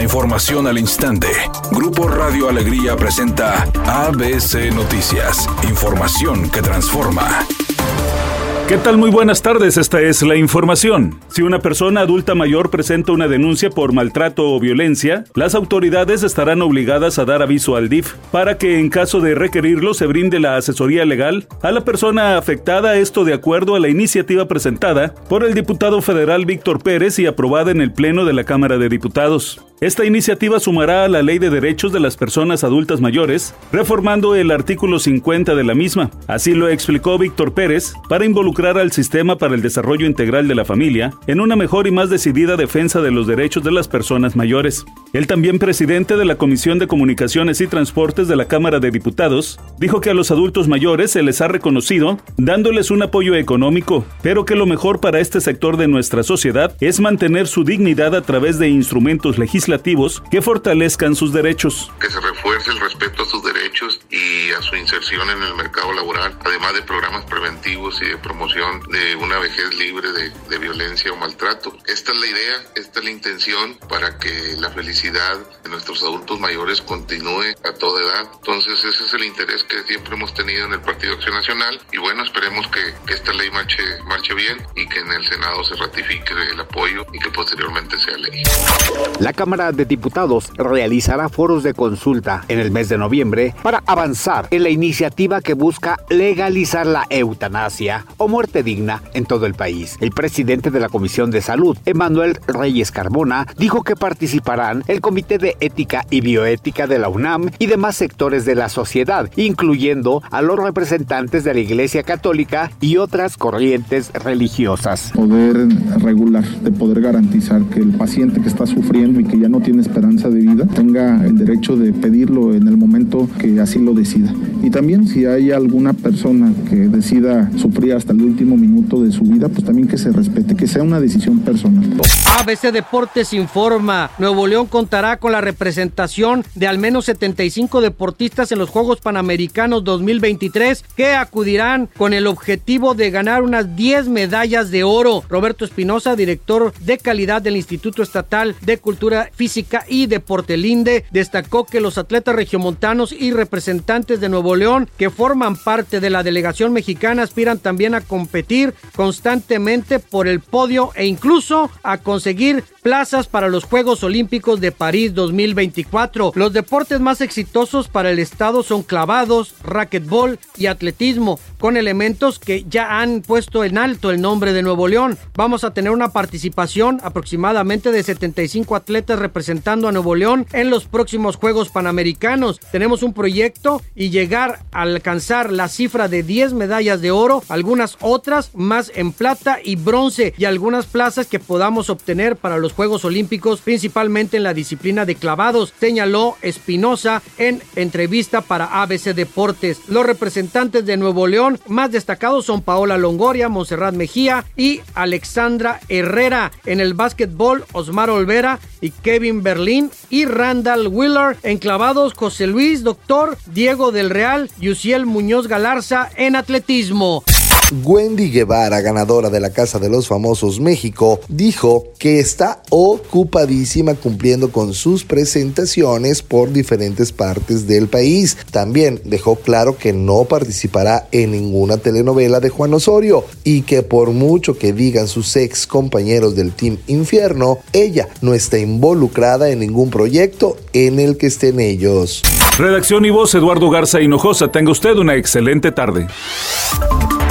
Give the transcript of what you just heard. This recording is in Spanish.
Información al instante. Grupo Radio Alegría presenta ABC Noticias. Información que transforma. ¿Qué tal? Muy buenas tardes, esta es la información. Si una persona adulta mayor presenta una denuncia por maltrato o violencia, las autoridades estarán obligadas a dar aviso al DIF para que en caso de requerirlo se brinde la asesoría legal a la persona afectada, esto de acuerdo a la iniciativa presentada por el diputado federal Víctor Pérez y aprobada en el Pleno de la Cámara de Diputados. Esta iniciativa sumará a la Ley de Derechos de las Personas Adultas Mayores, reformando el artículo 50 de la misma. Así lo explicó Víctor Pérez, para involucrar al Sistema para el Desarrollo Integral de la Familia en una mejor y más decidida defensa de los derechos de las personas mayores. El también presidente de la Comisión de Comunicaciones y Transportes de la Cámara de Diputados dijo que a los adultos mayores se les ha reconocido dándoles un apoyo económico, pero que lo mejor para este sector de nuestra sociedad es mantener su dignidad a través de instrumentos legislativos que fortalezcan sus derechos. Que se refuerce inserción en el mercado laboral, además de programas preventivos y de promoción de una vejez libre de, de violencia o maltrato. Esta es la idea, esta es la intención para que la felicidad de nuestros adultos mayores continúe a toda edad. Entonces ese es el interés que siempre hemos tenido en el Partido Acción Nacional y bueno, esperemos que, que esta ley marche, marche bien y que en el Senado se ratifique el apoyo y que posteriormente sea ley. La Cámara de Diputados realizará foros de consulta en el mes de noviembre para avanzar en la iniciativa que busca legalizar la eutanasia o muerte digna en todo el país. El presidente de la Comisión de Salud, Emanuel Reyes Carbona, dijo que participarán el Comité de Ética y Bioética de la UNAM y demás sectores de la sociedad, incluyendo a los representantes de la Iglesia Católica y otras corrientes religiosas. Poder regular, de poder garantizar que el paciente que está sufriendo y que ya no tiene esperanza de vida tenga el derecho de pedirlo en el momento que así lo decida. Y también si hay alguna persona que decida sufrir hasta el último minuto de su vida, pues también que se respete, que sea una decisión personal. ABC Deportes informa, Nuevo León contará con la representación de al menos 75 deportistas en los Juegos Panamericanos 2023 que acudirán con el objetivo de ganar unas 10 medallas de oro. Roberto Espinosa, director de calidad del Instituto Estatal de Cultura Física y Deporte Linde, destacó que los atletas regiomontanos y representantes de Nuevo León que forman parte de la delegación mexicana aspiran también a competir constantemente por el podio e incluso a conseguir plazas para los Juegos Olímpicos de París 2024. Los deportes más exitosos para el estado son clavados, racquetball y atletismo, con elementos que ya han puesto en alto el nombre de Nuevo León. Vamos a tener una participación aproximadamente de 75 atletas representando a Nuevo León en los próximos Juegos Panamericanos. Tenemos un proyecto y llegar a alcanzar la cifra de 10 medallas de oro, algunas otras más en plata y bronce y algunas plazas que podamos obtener para los Juegos Olímpicos, principalmente en la disciplina de clavados, señaló Espinosa en entrevista para ABC Deportes. Los representantes de Nuevo León más destacados son Paola Longoria, Monserrat Mejía y Alexandra Herrera. En el básquetbol, Osmar Olvera y Kevin Berlín y Randall Wheeler. En clavados, José Luis Doctor, Diego del Real, Yusiel Muñoz Galarza en atletismo. Wendy Guevara, ganadora de la Casa de los Famosos México, dijo que está ocupadísima cumpliendo con sus presentaciones por diferentes partes del país. También dejó claro que no participará en ninguna telenovela de Juan Osorio y que por mucho que digan sus ex compañeros del Team Infierno, ella no está involucrada en ningún proyecto en el que estén ellos. Redacción y voz Eduardo Garza Hinojosa. Tenga usted una excelente tarde.